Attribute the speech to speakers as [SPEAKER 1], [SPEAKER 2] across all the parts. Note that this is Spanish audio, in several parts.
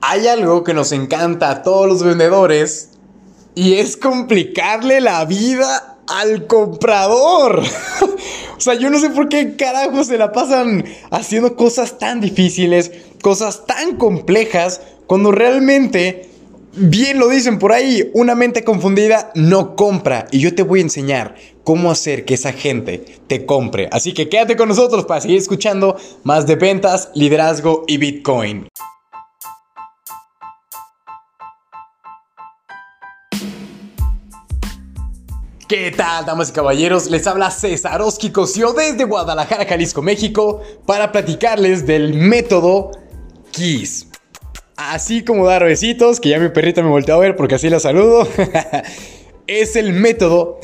[SPEAKER 1] Hay algo que nos encanta a todos los vendedores y es complicarle la vida al comprador. o sea, yo no sé por qué carajo se la pasan haciendo cosas tan difíciles, cosas tan complejas, cuando realmente, bien lo dicen por ahí, una mente confundida no compra. Y yo te voy a enseñar cómo hacer que esa gente te compre. Así que quédate con nosotros para seguir escuchando más de ventas, liderazgo y Bitcoin. ¿Qué tal, damas y caballeros? Les habla César Oski Cosio desde Guadalajara, Jalisco, México, para platicarles del método KISS. Así como dar besitos, que ya mi perrita me volteó a ver porque así la saludo. es el método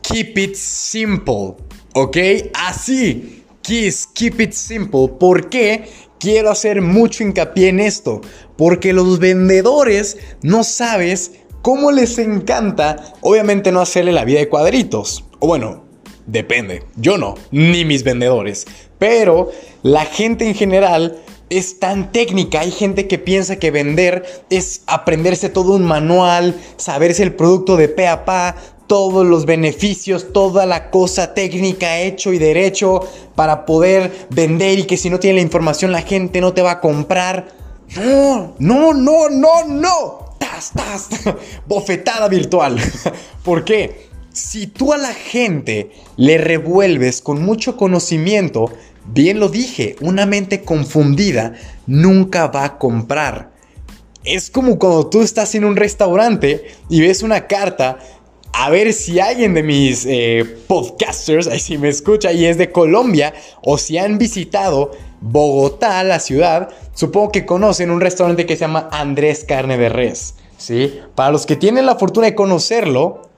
[SPEAKER 1] Keep It Simple, ¿ok? Así, KISS, Keep It Simple. ¿Por qué? Quiero hacer mucho hincapié en esto, porque los vendedores no sabes ¿Cómo les encanta? Obviamente no hacerle la vida de cuadritos. O bueno, depende. Yo no, ni mis vendedores. Pero la gente en general es tan técnica. Hay gente que piensa que vender es aprenderse todo un manual, saberse el producto de pe a pa, todos los beneficios, toda la cosa técnica hecho y derecho para poder vender y que si no tiene la información la gente no te va a comprar. No, no, no, no, no bofetada virtual. ¿Por qué? Si tú a la gente le revuelves con mucho conocimiento, bien lo dije, una mente confundida nunca va a comprar. Es como cuando tú estás en un restaurante y ves una carta a ver si alguien de mis eh, podcasters, ahí si me escucha y es de Colombia, o si han visitado Bogotá, la ciudad, supongo que conocen un restaurante que se llama Andrés Carne de Res. ¿sí? Para los que tienen la fortuna de conocerlo,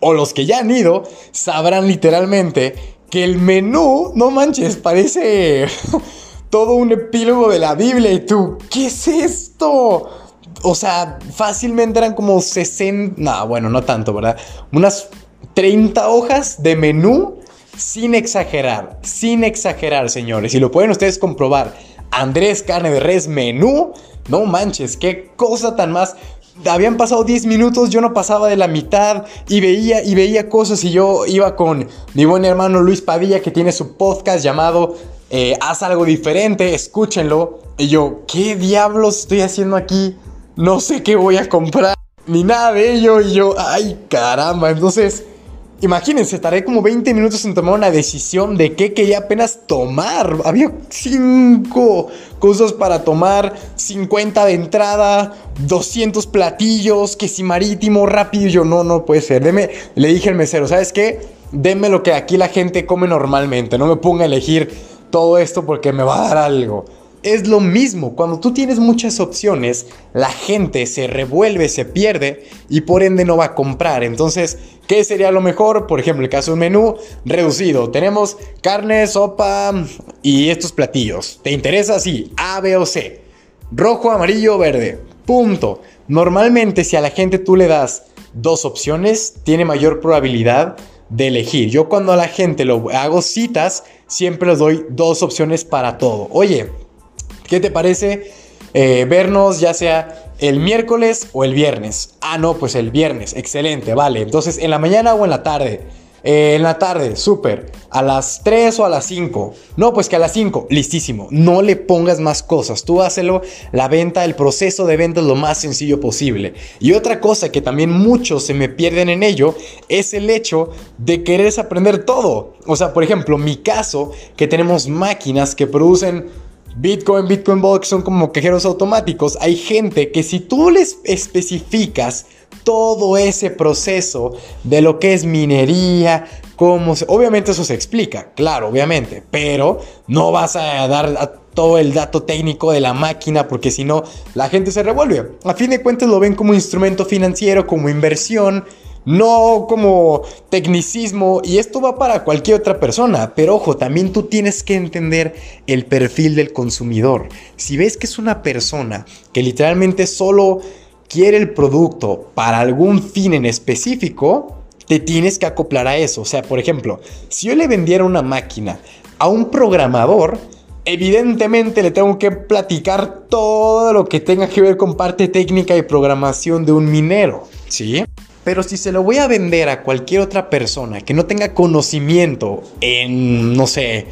[SPEAKER 1] o los que ya han ido, sabrán literalmente que el menú, no manches, parece todo un epílogo de la Biblia. Y tú, ¿qué es esto? O sea, fácilmente eran como 60, no, bueno, no tanto, ¿verdad? Unas 30 hojas de menú sin exagerar, sin exagerar, señores. Y lo pueden ustedes comprobar. Andrés Carne de Res menú, no manches, qué cosa tan más habían pasado 10 minutos, yo no pasaba de la mitad y veía y veía cosas y yo iba con mi buen hermano Luis Padilla que tiene su podcast llamado eh, Haz algo diferente, escúchenlo. Y yo, ¿qué diablos estoy haciendo aquí? No sé qué voy a comprar, ni nada de ello. Y yo, ay caramba, entonces Imagínense, tardé como 20 minutos en tomar una decisión de qué quería apenas tomar. Había 5 cosas para tomar, 50 de entrada, 200 platillos, que si marítimo, rápido. yo, no, no puede ser. Deme, le dije al mesero, ¿sabes qué? Deme lo que aquí la gente come normalmente. No me ponga a elegir todo esto porque me va a dar algo. Es lo mismo, cuando tú tienes muchas opciones, la gente se revuelve, se pierde y por ende no va a comprar. Entonces, ¿qué sería lo mejor? Por ejemplo, el caso de un menú reducido. Tenemos carne, sopa y estos platillos. ¿Te interesa? Sí, A, B o C. Rojo, amarillo, verde. Punto. Normalmente si a la gente tú le das dos opciones, tiene mayor probabilidad de elegir. Yo cuando a la gente lo hago citas, siempre les doy dos opciones para todo. Oye, ¿Qué te parece eh, vernos ya sea el miércoles o el viernes? Ah, no, pues el viernes. Excelente, vale. Entonces, ¿en la mañana o en la tarde? Eh, en la tarde, súper. A las 3 o a las 5. No, pues que a las 5. Listísimo. No le pongas más cosas. Tú hácelo la venta, el proceso de venta es lo más sencillo posible. Y otra cosa que también muchos se me pierden en ello es el hecho de querer aprender todo. O sea, por ejemplo, mi caso, que tenemos máquinas que producen Bitcoin, Bitcoin Box son como cajeros automáticos. Hay gente que si tú les especificas todo ese proceso de lo que es minería, cómo se... Obviamente eso se explica, claro, obviamente, pero no vas a dar todo el dato técnico de la máquina porque si no, la gente se revuelve. A fin de cuentas lo ven como instrumento financiero, como inversión no como tecnicismo y esto va para cualquier otra persona, pero ojo, también tú tienes que entender el perfil del consumidor. Si ves que es una persona que literalmente solo quiere el producto para algún fin en específico, te tienes que acoplar a eso. O sea, por ejemplo, si yo le vendiera una máquina a un programador, evidentemente le tengo que platicar todo lo que tenga que ver con parte técnica y programación de un minero, ¿sí? Pero si se lo voy a vender a cualquier otra persona que no tenga conocimiento en, no sé,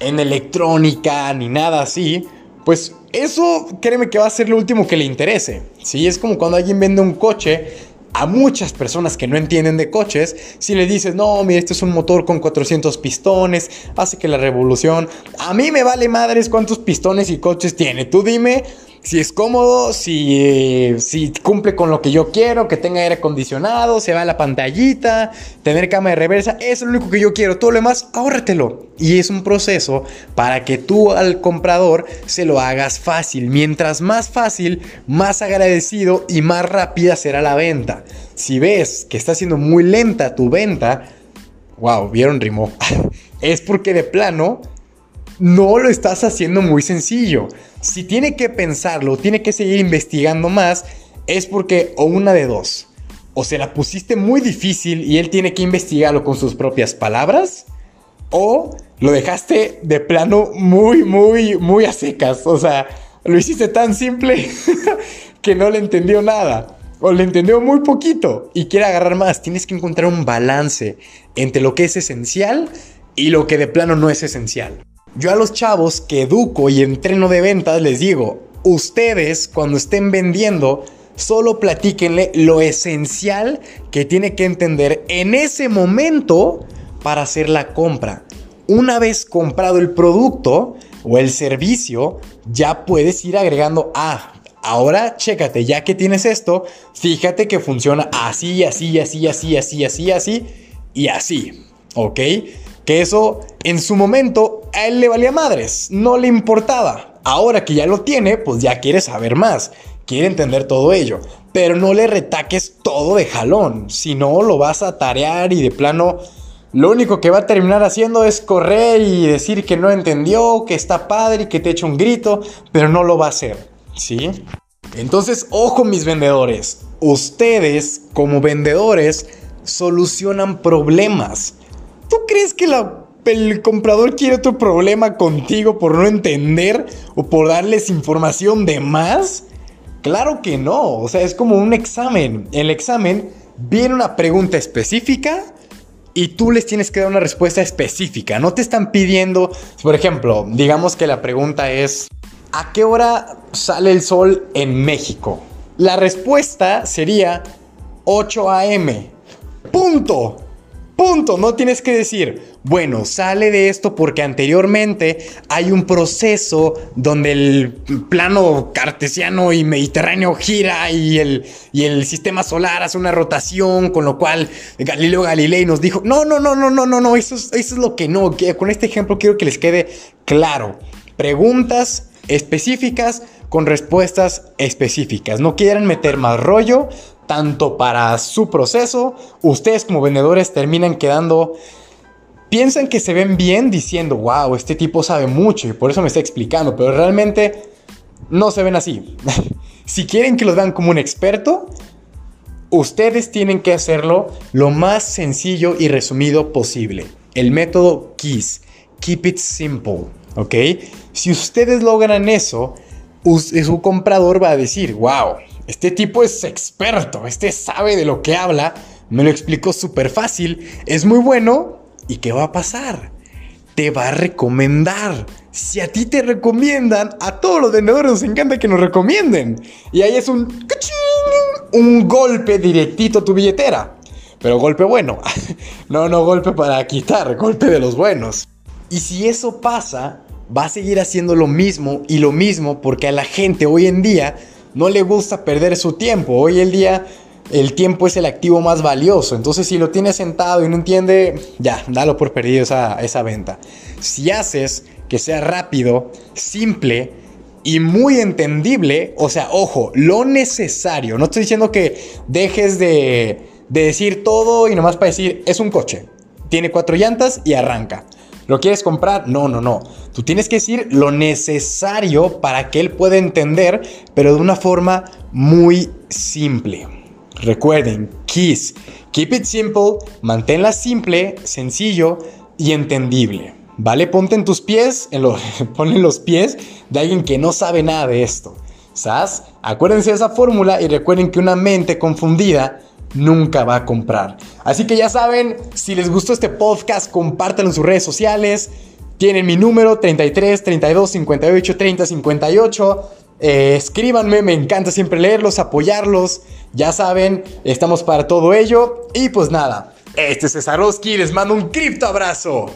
[SPEAKER 1] en electrónica ni nada así, pues eso créeme que va a ser lo último que le interese. ¿sí? Es como cuando alguien vende un coche a muchas personas que no entienden de coches, si le dices, no, mira, este es un motor con 400 pistones, hace que la revolución, a mí me vale madres cuántos pistones y coches tiene, tú dime si es cómodo, si, si cumple con lo que yo quiero, que tenga aire acondicionado, se va la pantallita, tener cama de reversa, eso es lo único que yo quiero. Todo lo demás, ahórratelo. Y es un proceso para que tú al comprador se lo hagas fácil. Mientras más fácil, más agradecido y más rápida será la venta. Si ves que está siendo muy lenta tu venta, wow, vieron rimó. es porque de plano no lo estás haciendo muy sencillo. Si tiene que pensarlo, tiene que seguir investigando más, es porque o una de dos. O se la pusiste muy difícil y él tiene que investigarlo con sus propias palabras. O lo dejaste de plano muy, muy, muy a secas. O sea, lo hiciste tan simple que no le entendió nada. O le entendió muy poquito y quiere agarrar más. Tienes que encontrar un balance entre lo que es esencial y lo que de plano no es esencial. Yo a los chavos que educo y entreno de ventas les digo, ustedes cuando estén vendiendo, solo platíquenle lo esencial que tiene que entender en ese momento para hacer la compra. Una vez comprado el producto o el servicio, ya puedes ir agregando, ah, ahora chécate, ya que tienes esto, fíjate que funciona así, así, así, así, así, así, así y así, ¿ok? Que eso en su momento a él le valía madres, no le importaba. Ahora que ya lo tiene, pues ya quiere saber más, quiere entender todo ello. Pero no le retaques todo de jalón, si no lo vas a tarear y de plano lo único que va a terminar haciendo es correr y decir que no entendió, que está padre y que te echa un grito, pero no lo va a hacer, ¿sí? Entonces, ojo mis vendedores, ustedes como vendedores solucionan problemas. ¿Tú crees que el comprador quiere otro problema contigo por no entender o por darles información de más? Claro que no, o sea, es como un examen. En el examen viene una pregunta específica y tú les tienes que dar una respuesta específica. No te están pidiendo, por ejemplo, digamos que la pregunta es, ¿a qué hora sale el sol en México? La respuesta sería 8 a.m. Punto. Punto, no tienes que decir, bueno, sale de esto porque anteriormente hay un proceso donde el plano cartesiano y mediterráneo gira y el, y el sistema solar hace una rotación, con lo cual Galileo Galilei nos dijo, no, no, no, no, no, no, no, eso es, eso es lo que no, con este ejemplo quiero que les quede claro. Preguntas específicas con respuestas específicas. No quieren meter más rollo, tanto para su proceso, ustedes como vendedores terminan quedando... Piensan que se ven bien diciendo, wow, este tipo sabe mucho y por eso me está explicando, pero realmente no se ven así. si quieren que los vean como un experto, ustedes tienen que hacerlo lo más sencillo y resumido posible. El método KISS, Keep It Simple, ¿ok? Si ustedes logran eso, su comprador va a decir, wow, este tipo es experto, este sabe de lo que habla, me lo explicó súper fácil, es muy bueno. ¿Y qué va a pasar? Te va a recomendar. Si a ti te recomiendan, a todos los vendedores nos encanta que nos recomienden. Y ahí es un... Un golpe directito a tu billetera. Pero golpe bueno. No, no golpe para quitar, golpe de los buenos. Y si eso pasa, va a seguir haciendo lo mismo y lo mismo porque a la gente hoy en día no le gusta perder su tiempo. Hoy el día el tiempo es el activo más valioso. Entonces si lo tienes sentado y no entiende, ya, dalo por perdido esa, esa venta. Si haces que sea rápido, simple y muy entendible, o sea, ojo, lo necesario. No estoy diciendo que dejes de, de decir todo y nomás para decir, es un coche. Tiene cuatro llantas y arranca. ¿Lo quieres comprar? No, no, no. Tú tienes que decir lo necesario para que él pueda entender, pero de una forma muy simple. Recuerden, KISS. Keep it simple, manténla simple, sencillo y entendible. ¿vale? Ponte en tus pies, en los pies de alguien que no sabe nada de esto. ¿Sabes? Acuérdense de esa fórmula y recuerden que una mente confundida nunca va a comprar. Así que ya saben, si les gustó este podcast, compártanlo en sus redes sociales. Tienen mi número 33 32 58 30 58. escríbanme, me encanta siempre leerlos, apoyarlos. Ya saben, estamos para todo ello. Y pues nada, este es Cesarowski, les mando un cripto abrazo.